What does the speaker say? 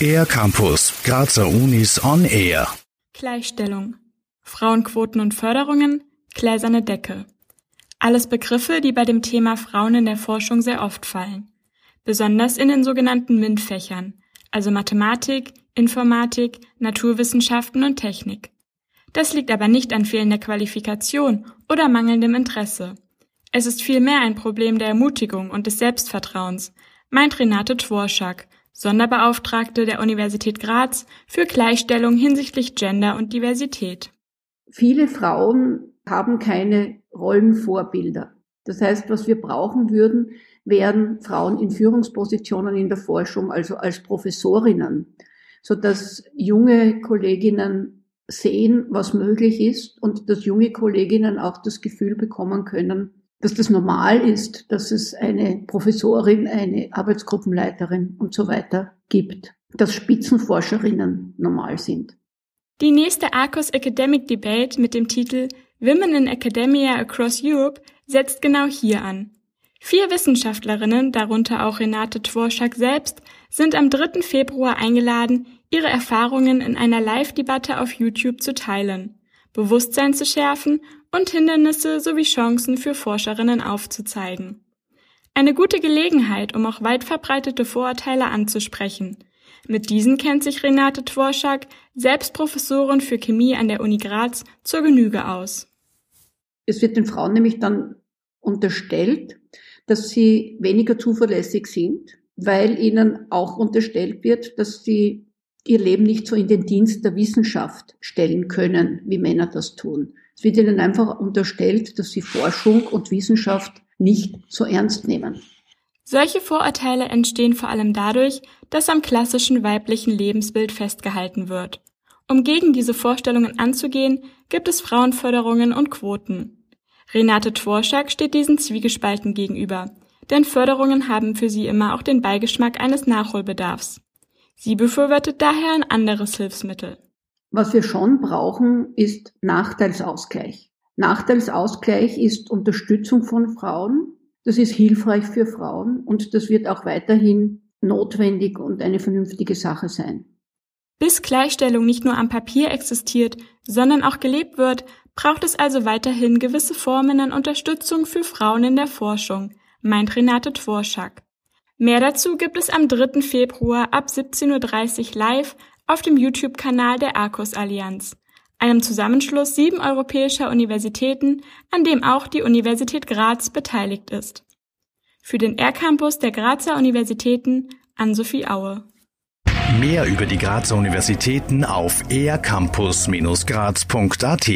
Air Campus, Grazer Unis on Air. Gleichstellung. Frauenquoten und Förderungen, gläserne Decke. Alles Begriffe, die bei dem Thema Frauen in der Forschung sehr oft fallen. Besonders in den sogenannten MINT-Fächern, also Mathematik, Informatik, Naturwissenschaften und Technik. Das liegt aber nicht an fehlender Qualifikation oder mangelndem Interesse. Es ist vielmehr ein Problem der Ermutigung und des Selbstvertrauens, meint Renate Tworschak, Sonderbeauftragte der Universität Graz für Gleichstellung hinsichtlich Gender und Diversität. Viele Frauen haben keine Rollenvorbilder. Das heißt, was wir brauchen würden, wären Frauen in Führungspositionen in der Forschung, also als Professorinnen, so dass junge Kolleginnen sehen, was möglich ist und dass junge Kolleginnen auch das Gefühl bekommen können, dass das normal ist, dass es eine Professorin, eine Arbeitsgruppenleiterin und so weiter gibt, dass Spitzenforscherinnen normal sind. Die nächste Arcos Academic Debate mit dem Titel Women in Academia Across Europe setzt genau hier an. Vier Wissenschaftlerinnen, darunter auch Renate Tworschak selbst, sind am 3. Februar eingeladen, ihre Erfahrungen in einer Live-Debatte auf YouTube zu teilen, Bewusstsein zu schärfen und Hindernisse sowie Chancen für Forscherinnen aufzuzeigen. Eine gute Gelegenheit, um auch weit verbreitete Vorurteile anzusprechen. Mit diesen kennt sich Renate Tworschak, selbst Professorin für Chemie an der Uni Graz, zur Genüge aus. Es wird den Frauen nämlich dann unterstellt, dass sie weniger zuverlässig sind, weil ihnen auch unterstellt wird, dass sie ihr Leben nicht so in den Dienst der Wissenschaft stellen können, wie Männer das tun. Es wird ihnen einfach unterstellt, dass sie Forschung und Wissenschaft nicht so ernst nehmen. Solche Vorurteile entstehen vor allem dadurch, dass am klassischen weiblichen Lebensbild festgehalten wird. Um gegen diese Vorstellungen anzugehen, gibt es Frauenförderungen und Quoten. Renate Tworschak steht diesen Zwiegespalten gegenüber, denn Förderungen haben für sie immer auch den Beigeschmack eines Nachholbedarfs. Sie befürwortet daher ein anderes Hilfsmittel. Was wir schon brauchen, ist Nachteilsausgleich. Nachteilsausgleich ist Unterstützung von Frauen. Das ist hilfreich für Frauen und das wird auch weiterhin notwendig und eine vernünftige Sache sein. Bis Gleichstellung nicht nur am Papier existiert, sondern auch gelebt wird, braucht es also weiterhin gewisse Formen an Unterstützung für Frauen in der Forschung, meint Renate Tworschak. Mehr dazu gibt es am 3. Februar ab 17.30 Uhr live auf dem YouTube-Kanal der Arcos Allianz, einem Zusammenschluss sieben europäischer Universitäten, an dem auch die Universität Graz beteiligt ist. Für den R-Campus der Grazer Universitäten Ann-Sophie Aue. Mehr über die Grazer Universitäten auf ercampus-graz.at